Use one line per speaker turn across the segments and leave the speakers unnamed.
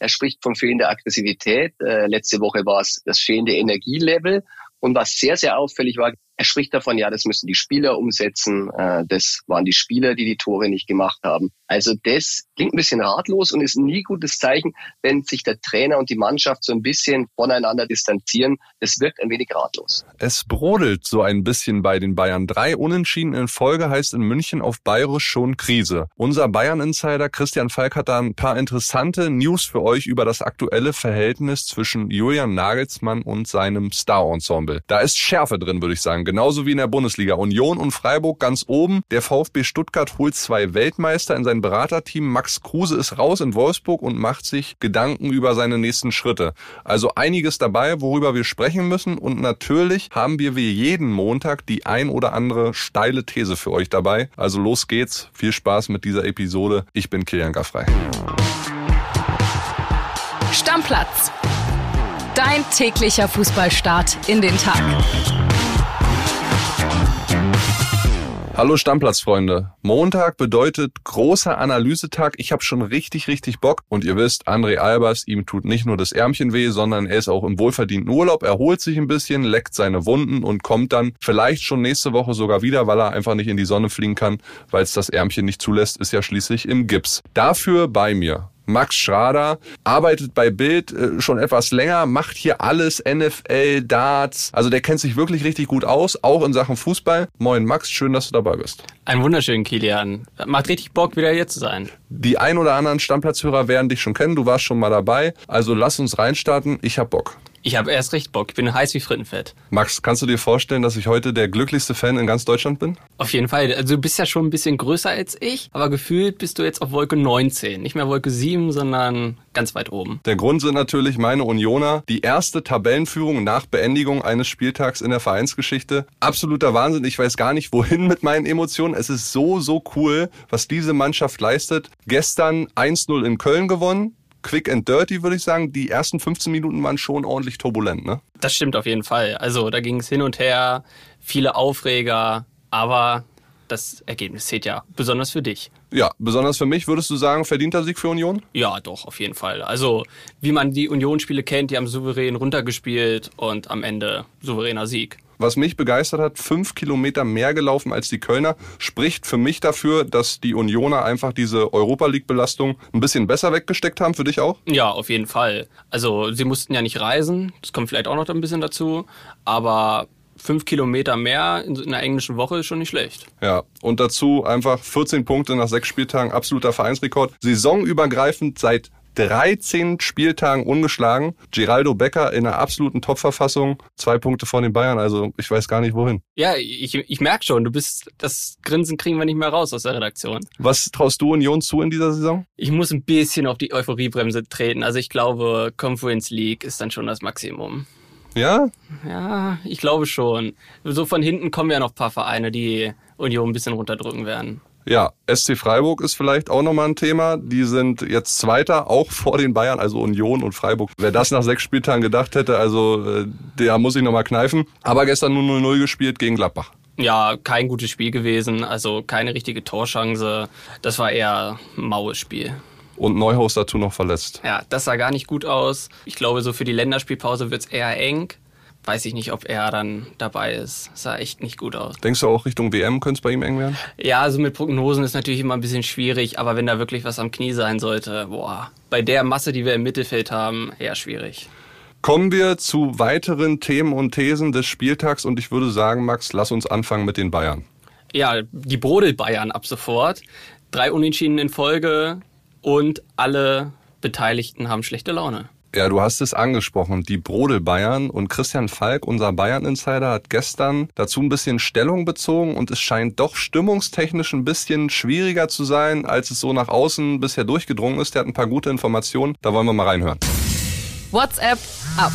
Er spricht von fehlender Aggressivität. Äh, letzte Woche war es das fehlende Energielevel. Und was sehr, sehr auffällig war, er spricht davon, ja, das müssen die Spieler umsetzen. Äh, das waren die Spieler, die die Tore nicht gemacht haben. Also das klingt ein bisschen ratlos und ist nie gutes Zeichen, wenn sich der Trainer und die Mannschaft so ein bisschen voneinander distanzieren. Das wirkt ein wenig ratlos.
Es brodelt so ein bisschen bei den Bayern. Drei Unentschieden in Folge heißt in München auf Bayerisch schon Krise. Unser Bayern-Insider Christian Falk hat da ein paar interessante News für euch über das aktuelle Verhältnis zwischen Julian Nagelsmann und seinem Star-Ensemble. Da ist Schärfe drin, würde ich sagen genauso wie in der Bundesliga. Union und Freiburg ganz oben. Der VfB Stuttgart holt zwei Weltmeister in sein Beraterteam. Max Kruse ist raus in Wolfsburg und macht sich Gedanken über seine nächsten Schritte. Also einiges dabei, worüber wir sprechen müssen. Und natürlich haben wir wie jeden Montag die ein oder andere steile These für euch dabei. Also los geht's. Viel Spaß mit dieser Episode. Ich bin Kilian Gaffrey.
Stammplatz. Dein täglicher Fußballstart in den Tag.
Hallo Stammplatzfreunde. Montag bedeutet großer Analysetag. Ich habe schon richtig, richtig Bock. Und ihr wisst, André Albers, ihm tut nicht nur das Ärmchen weh, sondern er ist auch im wohlverdienten Urlaub, erholt sich ein bisschen, leckt seine Wunden und kommt dann vielleicht schon nächste Woche sogar wieder, weil er einfach nicht in die Sonne fliegen kann, weil es das Ärmchen nicht zulässt, ist ja schließlich im Gips. Dafür bei mir Max Schrader, arbeitet bei Bild äh, schon etwas länger, macht hier alles, NFL, Darts. Also der kennt sich wirklich richtig gut aus, auch in Sachen Fußball. Moin Max, schön, dass du dabei bist.
Ein wunderschönen Kilian. Macht richtig Bock, wieder hier zu sein.
Die ein oder anderen Stammplatzhörer werden dich schon kennen, du warst schon mal dabei. Also lass uns reinstarten, ich hab Bock.
Ich habe erst recht Bock. Ich bin heiß wie Frittenfett.
Max, kannst du dir vorstellen, dass ich heute der glücklichste Fan in ganz Deutschland bin?
Auf jeden Fall. Also du bist ja schon ein bisschen größer als ich, aber gefühlt bist du jetzt auf Wolke 19. Nicht mehr Wolke 7, sondern ganz weit oben.
Der Grund sind natürlich meine Unioner. Die erste Tabellenführung nach Beendigung eines Spieltags in der Vereinsgeschichte. Absoluter Wahnsinn. Ich weiß gar nicht, wohin mit meinen Emotionen. Es ist so, so cool, was diese Mannschaft leistet. Gestern 1-0 in Köln gewonnen quick and dirty, würde ich sagen. Die ersten 15 Minuten waren schon ordentlich turbulent, ne?
Das stimmt auf jeden Fall. Also da ging es hin und her, viele Aufreger, aber das Ergebnis zählt ja besonders für dich.
Ja, besonders für mich, würdest du sagen, verdienter Sieg für Union?
Ja, doch, auf jeden Fall. Also, wie man die Union-Spiele kennt, die haben souverän runtergespielt und am Ende souveräner Sieg
was mich begeistert hat, fünf Kilometer mehr gelaufen als die Kölner, spricht für mich dafür, dass die Unioner einfach diese Europa League-Belastung ein bisschen besser weggesteckt haben. Für dich auch?
Ja, auf jeden Fall. Also sie mussten ja nicht reisen, das kommt vielleicht auch noch ein bisschen dazu, aber fünf Kilometer mehr in einer englischen Woche ist schon nicht schlecht.
Ja, und dazu einfach 14 Punkte nach sechs Spieltagen, absoluter Vereinsrekord. Saisonübergreifend seit 13 Spieltagen ungeschlagen. Geraldo Becker in einer absoluten Topverfassung. Zwei Punkte vor den Bayern, also ich weiß gar nicht wohin.
Ja, ich, ich merke schon, du bist, das Grinsen kriegen wir nicht mehr raus aus der Redaktion.
Was traust du Union zu in dieser Saison?
Ich muss ein bisschen auf die Euphoriebremse treten. Also ich glaube, Conference League ist dann schon das Maximum.
Ja?
Ja, ich glaube schon. So von hinten kommen ja noch ein paar Vereine, die Union ein bisschen runterdrücken werden.
Ja, SC Freiburg ist vielleicht auch nochmal ein Thema. Die sind jetzt Zweiter, auch vor den Bayern, also Union und Freiburg. Wer das nach sechs Spieltagen gedacht hätte, also äh, der muss ich nochmal kneifen. Aber gestern nur 0-0 gespielt gegen Gladbach.
Ja, kein gutes Spiel gewesen, also keine richtige Torschance. Das war eher ein maues Spiel
und Neuhaus dazu noch verletzt.
Ja, das sah gar nicht gut aus. Ich glaube, so für die Länderspielpause wird es eher eng weiß ich nicht, ob er dann dabei ist. Sah echt nicht gut aus.
Denkst du auch Richtung WM könnte es bei ihm eng werden?
Ja, also mit Prognosen ist natürlich immer ein bisschen schwierig, aber wenn da wirklich was am Knie sein sollte, boah, bei der Masse, die wir im Mittelfeld haben, eher schwierig.
Kommen wir zu weiteren Themen und Thesen des Spieltags und ich würde sagen, Max, lass uns anfangen mit den Bayern.
Ja, die Brodel-Bayern ab sofort. Drei Unentschieden in Folge und alle Beteiligten haben schlechte Laune.
Ja, du hast es angesprochen, die Brodel Bayern und Christian Falk, unser Bayern Insider, hat gestern dazu ein bisschen Stellung bezogen und es scheint doch stimmungstechnisch ein bisschen schwieriger zu sein, als es so nach außen bisher durchgedrungen ist. Der hat ein paar gute Informationen, da wollen wir mal reinhören.
WhatsApp ab.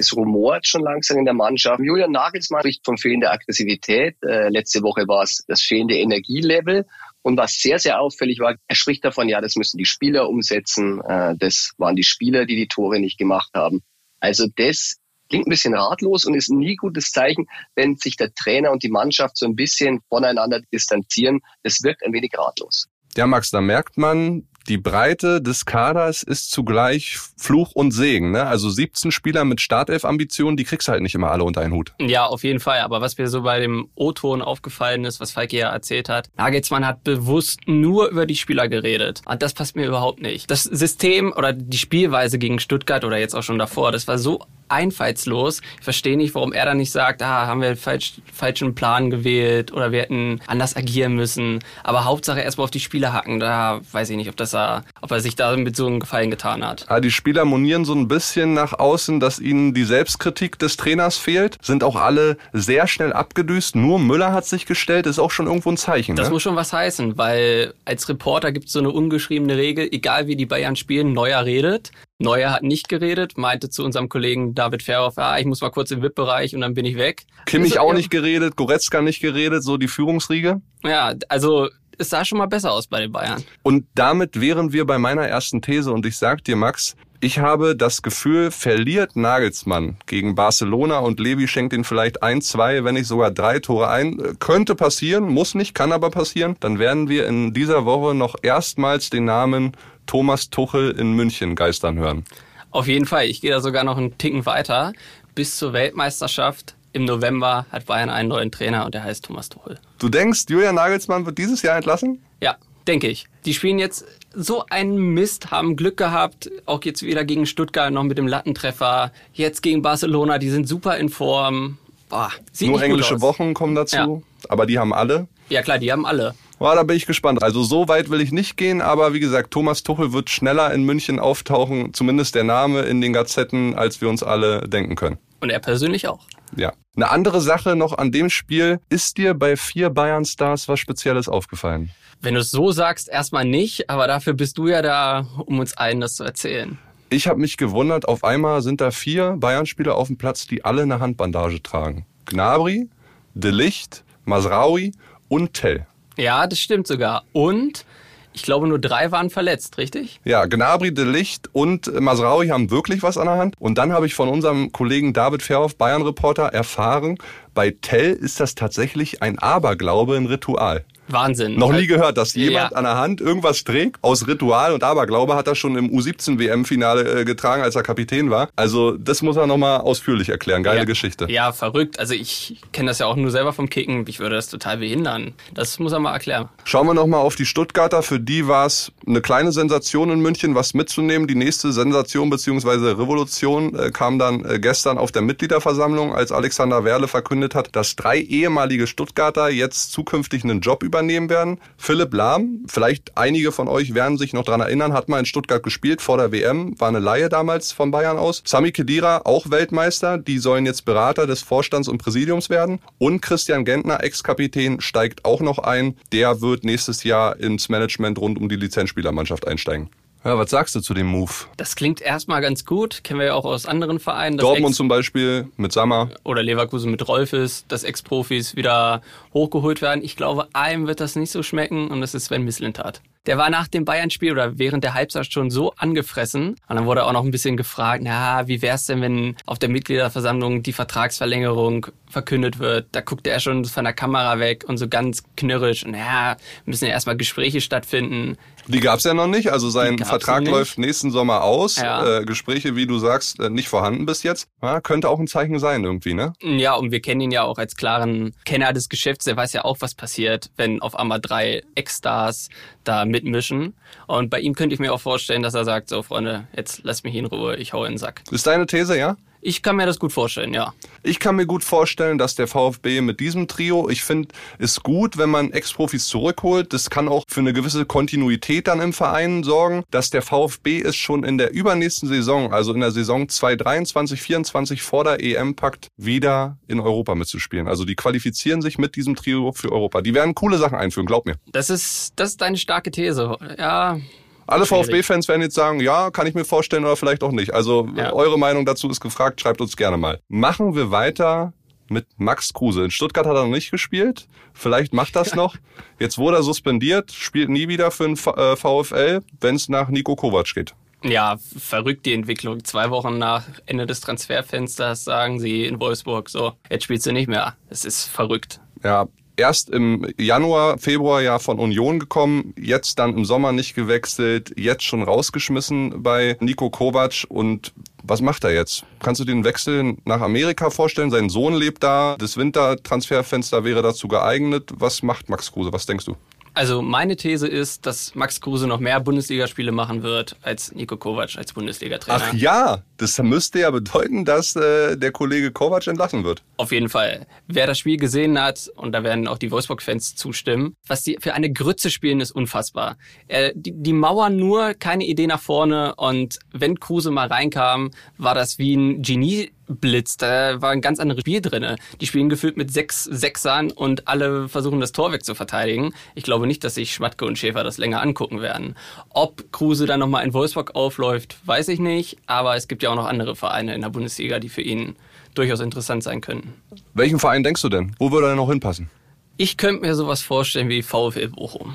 Es rumort schon langsam in der Mannschaft. Julian Nagelsmann spricht von fehlender Aggressivität. Äh, letzte Woche war es das fehlende Energielevel. Und was sehr, sehr auffällig war, er spricht davon, ja, das müssen die Spieler umsetzen. Äh, das waren die Spieler, die die Tore nicht gemacht haben. Also das klingt ein bisschen ratlos und ist nie gutes Zeichen, wenn sich der Trainer und die Mannschaft so ein bisschen voneinander distanzieren. Das wirkt ein wenig ratlos.
Ja, Max, da merkt man, die Breite des Kaders ist zugleich Fluch und Segen. Ne? Also 17 Spieler mit Startelf-Ambitionen, die kriegst du halt nicht immer alle unter einen Hut.
Ja, auf jeden Fall. Aber was mir so bei dem O-Ton aufgefallen ist, was Falke ja erzählt hat, Nagelsmann hat bewusst nur über die Spieler geredet. Und das passt mir überhaupt nicht. Das System oder die Spielweise gegen Stuttgart oder jetzt auch schon davor, das war so einfallslos. Ich verstehe nicht, warum er dann nicht sagt, ah, haben wir falsch, falschen Plan gewählt oder wir hätten anders agieren müssen. Aber Hauptsache erstmal auf die Spieler hacken. Da weiß ich nicht, ob, das er, ob er sich da mit so einem Gefallen getan hat.
Ah, die Spieler monieren so ein bisschen nach außen, dass ihnen die Selbstkritik des Trainers fehlt. Sind auch alle sehr schnell abgedüst. Nur Müller hat sich gestellt, ist auch schon irgendwo ein Zeichen.
Das
ne?
muss schon was heißen, weil als Reporter gibt es so eine ungeschriebene Regel, egal wie die Bayern spielen, Neuer redet. Neuer hat nicht geredet, meinte zu unserem Kollegen David Ferhoff, ah, ich muss mal kurz im VIP-Bereich und dann bin ich weg.
Kimmich auch nicht geredet, Goretzka nicht geredet, so die Führungsriege.
Ja, also es sah schon mal besser aus bei den Bayern.
Und damit wären wir bei meiner ersten These und ich sag dir, Max, ich habe das Gefühl, verliert Nagelsmann gegen Barcelona und Levi schenkt ihn vielleicht ein, zwei, wenn nicht sogar drei Tore ein. Könnte passieren, muss nicht, kann aber passieren. Dann werden wir in dieser Woche noch erstmals den Namen Thomas Tuchel in München geistern hören.
Auf jeden Fall. Ich gehe da sogar noch einen Ticken weiter. Bis zur Weltmeisterschaft im November hat Bayern einen neuen Trainer und der heißt Thomas Tuchel.
Du denkst, Julian Nagelsmann wird dieses Jahr entlassen?
Ja, denke ich. Die spielen jetzt so einen Mist, haben Glück gehabt, auch jetzt wieder gegen Stuttgart noch mit dem Lattentreffer, jetzt gegen Barcelona, die sind super in Form. Boah, sieht
Nur englische. Wochen kommen dazu,
Ja.
aber die haben alle.
Ja klar, die haben alle.
Ja, da bin ich gespannt. Also so weit will ich nicht gehen, aber wie gesagt, Thomas Tuchel wird schneller in München auftauchen, zumindest der Name in den Gazetten, als wir uns alle denken können.
Und er persönlich auch.
Ja. Eine andere Sache noch an dem Spiel, ist dir bei vier Bayern-Stars was Spezielles aufgefallen?
Wenn du es so sagst, erstmal nicht, aber dafür bist du ja da, um uns allen das zu erzählen.
Ich habe mich gewundert, auf einmal sind da vier Bayern-Spieler auf dem Platz, die alle eine Handbandage tragen. Gnabry, De Licht, Masraoui und Tell.
Ja, das stimmt sogar. Und ich glaube, nur drei waren verletzt, richtig?
Ja, Gnabry, De Licht und Masraoui haben wirklich was an der Hand. Und dann habe ich von unserem Kollegen David Verhoff, Bayern-Reporter, erfahren, bei Tell ist das tatsächlich ein Aberglaube, ein Ritual.
Wahnsinn.
Noch nie gehört, dass jemand
Ja.
an der Hand irgendwas trägt. Aus Ritual und Aberglaube hat er schon im U17-WM-Finale äh, getragen, als er Kapitän war. Also das muss er nochmal ausführlich erklären. Geile
ja.
Geschichte.
Ja, verrückt. Also ich kenne das ja auch nur selber vom Kicken. Ich würde das total behindern. Das muss er mal erklären.
Schauen wir nochmal auf die Stuttgarter. Für die war es eine kleine Sensation in München, was mitzunehmen. Die nächste Sensation bzw. Revolution äh, kam dann äh, gestern auf der Mitgliederversammlung, als Alexander Werle verkündet hat, dass drei ehemalige Stuttgarter jetzt zukünftig einen Job übernehmen werden. Philipp Lahm, vielleicht einige von euch werden sich noch dran erinnern, hat mal in Stuttgart gespielt vor der WM, war eine Laie damals von Bayern aus. Sami Khedira, auch Weltmeister, die sollen jetzt Berater des Vorstands und Präsidiums werden. Und Christian Gentner, Ex-Kapitän, steigt auch noch ein. Der wird nächstes Jahr ins Management rund um die Lizenzspielermannschaft einsteigen. Ja, was sagst du zu dem Move?
Das klingt erstmal ganz gut. Kennen wir ja auch aus anderen Vereinen. dass
Dortmund
Ex-
zum Beispiel mit Sammer.
oder Leverkusen mit Rolfes, dass Ex-Profis wieder hochgeholt werden. Ich glaube, einem wird das nicht so schmecken und das ist Sven Mislintat. Der war nach dem Bayern-Spiel oder während der Halbzeit schon so angefressen. Und dann wurde auch noch ein bisschen gefragt, na, wie wär's denn, wenn auf der Mitgliederversammlung die Vertragsverlängerung verkündet wird? Da guckte er schon von der Kamera weg und so ganz knirrisch. Und ja, müssen ja erstmal Gespräche stattfinden.
Die gab's ja noch nicht. Also sein Vertrag läuft nächsten Sommer aus.
Ja.
Äh, Gespräche, wie du sagst, äh, nicht vorhanden bis jetzt. Ja, könnte auch ein Zeichen sein irgendwie, ne?
Ja, und wir kennen ihn ja auch als klaren Kenner des Geschäfts. Der weiß ja auch, was passiert, wenn auf einmal drei Ex-Stars da mitmischen. Und bei ihm könnte ich mir auch vorstellen, dass er sagt, so Freunde, jetzt lasst mich in Ruhe, ich hau in den Sack.
Ist deine These, ja?
Ich kann mir das gut vorstellen, ja.
Ich kann mir gut vorstellen, dass der VfB mit diesem Trio, ich finde, ist gut, wenn man Ex-Profis zurückholt. Das kann auch für eine gewisse Kontinuität dann im Verein sorgen, dass der VfB es schon in der übernächsten Saison, also in der Saison 2023, 24 vor der EM packt, wieder in Europa mitzuspielen. Also die qualifizieren sich mit diesem Trio für Europa. Die werden coole Sachen einführen, glaub mir.
Das ist, das ist deine starke These. Ja,
Alle. VfB-Fans werden jetzt sagen, ja, kann ich mir vorstellen oder vielleicht auch nicht. Also
Ja.
eure Meinung dazu ist gefragt, schreibt uns gerne mal. Machen wir weiter mit Max Kruse. In Stuttgart hat er noch nicht gespielt. Vielleicht macht das noch. Jetzt wurde er suspendiert, spielt nie wieder für den äh, VfL, wenn es nach Nico Kovac geht.
ja, verrückt die Entwicklung. Zwei Wochen nach Ende des Transferfensters sagen sie in Wolfsburg so, jetzt spielst du nicht mehr. Es ist verrückt.
Ja, erst im Januar, Februar ja von Union gekommen, jetzt dann im Sommer nicht gewechselt, jetzt schon rausgeschmissen bei Nico Kovac und was macht er jetzt? Kannst du den Wechsel nach Amerika vorstellen? Sein Sohn lebt da, das Wintertransferfenster wäre dazu geeignet. Was macht Max Kruse? Was denkst du?
Also meine These ist, dass Max Kruse noch mehr Bundesligaspiele machen wird als Nico Kovac als Bundesliga-Trainer.
Ach ja, das müsste ja bedeuten, dass äh, der Kollege Kovac entlassen wird.
Auf jeden Fall. Wer das Spiel gesehen hat, und da werden auch die Wolfsburg-Fans zustimmen, was die für eine Grütze spielen, ist unfassbar. Äh, die, die mauern nur, keine Idee nach vorne und wenn Kruse mal reinkam, war das wie ein Genie Blitz, da war ein ganz anderes Spiel drinne. Die spielen gefühlt mit sechs Sechsern und alle versuchen das Tor wegzuverteidigen. Ich glaube nicht, dass sich Schmatke und Schäfer das länger angucken werden. Ob Kruse dann nochmal in Wolfsburg aufläuft, weiß ich nicht, aber es gibt ja auch noch andere Vereine in der Bundesliga, die für ihn durchaus interessant sein könnten.
Welchen Verein denkst du denn? Wo würde er noch hinpassen?
Ich könnte mir sowas vorstellen wie VfL Bochum.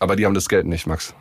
Aber die haben das Geld nicht, Max.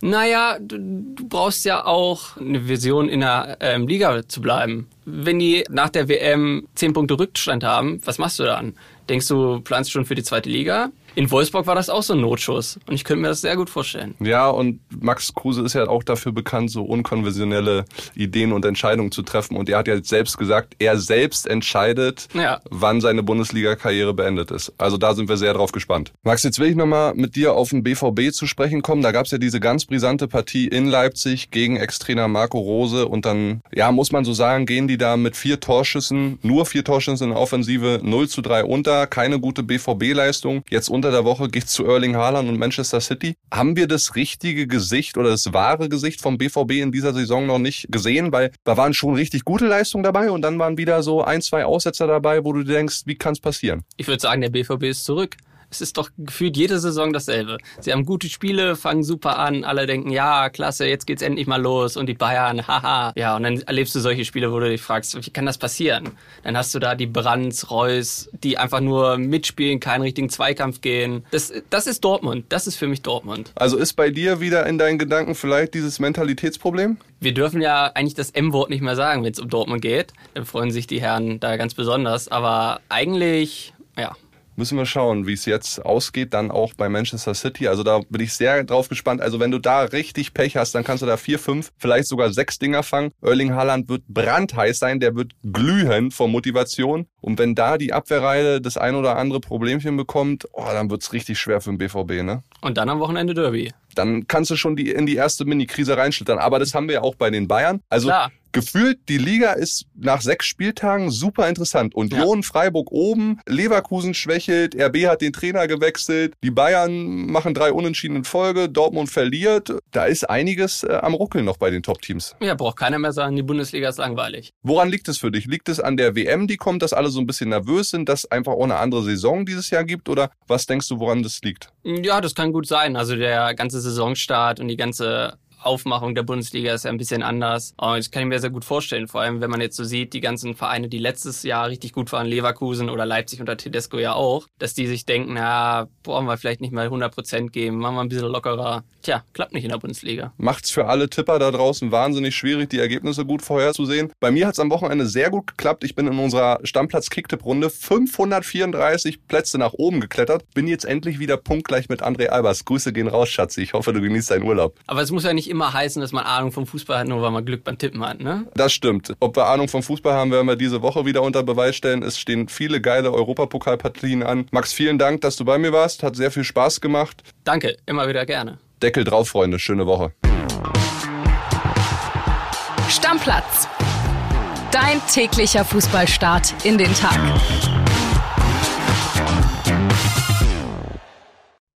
Naja, du, du brauchst ja auch eine Vision in der ähm, Liga zu bleiben. Wenn die nach der WM zehn Punkte Rückstand haben, was machst du dann? Denkst du, planst schon für die zweite Liga? In Wolfsburg war das auch so ein Notschuss. Und ich könnte mir das sehr gut vorstellen.
Ja, und Max Kruse ist ja auch dafür bekannt, so unkonventionelle Ideen und Entscheidungen zu treffen. Und er hat ja selbst gesagt, er selbst entscheidet, ja. wann seine Bundesliga-Karriere beendet ist. Also da sind wir sehr drauf gespannt. Max, jetzt will ich nochmal mit dir auf den BVB zu sprechen kommen. Da gab es ja diese ganz brisante Partie in Leipzig gegen Ex-Trainer Marco Rose. Und dann, ja, muss man so sagen, gehen die da mit vier Torschüssen, nur vier Torschüssen in der Offensive, 0 zu 3 unter. Keine gute BVB-Leistung. Jetzt unter unter der Woche geht's zu Erling Haaland und Manchester City. Haben wir das richtige Gesicht oder das wahre Gesicht vom BVB in dieser Saison noch nicht gesehen? Weil da waren schon richtig gute Leistungen dabei und dann waren wieder so ein, zwei Aussetzer dabei, wo du denkst, wie kann's passieren?
Ich würde sagen, der BVB ist zurück es ist doch gefühlt jede Saison dasselbe. Sie haben gute Spiele, fangen super an, alle denken, ja, klasse, jetzt geht's endlich mal los und die Bayern, haha. Ja, und dann erlebst du solche Spiele, wo du dich fragst, wie kann das passieren? Dann hast du da die Brands, Reus, die einfach nur mitspielen, keinen richtigen Zweikampf gehen. Das, das ist Dortmund. Das ist für mich Dortmund.
Also ist bei dir wieder in deinen Gedanken vielleicht dieses Mentalitätsproblem?
Wir dürfen ja eigentlich das M-Wort nicht mehr sagen, wenn es um Dortmund geht. Dann freuen sich die Herren da ganz besonders. Aber eigentlich, ja,
Müssen wir schauen, wie es jetzt ausgeht, dann auch bei Manchester City. Also da bin ich sehr drauf gespannt. Also wenn du da richtig Pech hast, dann kannst du da vier, fünf, vielleicht sogar sechs Dinger fangen. Erling Haaland wird brandheiß sein, der wird glühen vor Motivation. Und wenn da die Abwehrreihe das ein oder andere Problemchen bekommt, oh, dann wird's richtig schwer für den BVB, ne?
Und dann am Wochenende Derby
dann kannst du schon die, in die erste Mini-Krise reinschlittern. Aber das haben wir ja auch bei den Bayern. Also Klar gefühlt, die Liga ist nach sechs Spieltagen super interessant. Union, ja. Freiburg oben, Leverkusen schwächelt, RB hat den Trainer gewechselt, die Bayern machen drei Unentschieden in Folge, Dortmund verliert. Da ist einiges äh, am Ruckeln noch bei den Top-Teams.
Ja, braucht keiner mehr sagen, die Bundesliga ist langweilig.
Woran liegt es für dich? Liegt es an der WM, die kommt, dass alle so ein bisschen nervös sind, dass einfach auch eine andere Saison dieses Jahr gibt? Oder was denkst du, woran das liegt?
Ja, das kann gut sein. Also der ganze Saisonstart und die ganze Aufmachung der Bundesliga ist ja ein bisschen anders. Und das kann ich mir sehr gut vorstellen. Vor allem, wenn man jetzt so sieht, die ganzen Vereine, die letztes Jahr richtig gut waren, Leverkusen oder Leipzig unter Tedesco ja auch, dass die sich denken, na, brauchen wir vielleicht nicht mal 100 Prozent geben, machen wir ein bisschen lockerer. Tja, klappt nicht in der Bundesliga.
Macht's für alle Tipper da draußen wahnsinnig schwierig, die Ergebnisse gut vorherzusehen. Bei mir hat's am Wochenende sehr gut geklappt. Ich bin in unserer Stammplatz-Kicktipp-Runde 534 Plätze nach oben geklettert. Bin jetzt endlich wieder punktgleich mit André Albers. Grüße gehen raus, Schatzi. Ich hoffe, du genießt deinen Urlaub.
Aber es muss ja nicht nicht immer heißen, dass man Ahnung vom Fußball hat, nur weil man Glück beim Tippen hat, ne?
Das stimmt. Ob wir Ahnung vom Fußball haben, werden wir diese Woche wieder unter Beweis stellen. Es stehen viele geile Europapokalpartien an. Max, vielen Dank, dass du bei mir warst. Hat sehr viel Spaß gemacht.
Danke, immer wieder gerne.
Deckel drauf, Freunde. Schöne Woche.
Stammplatz. Dein täglicher Fußballstart in den Tag.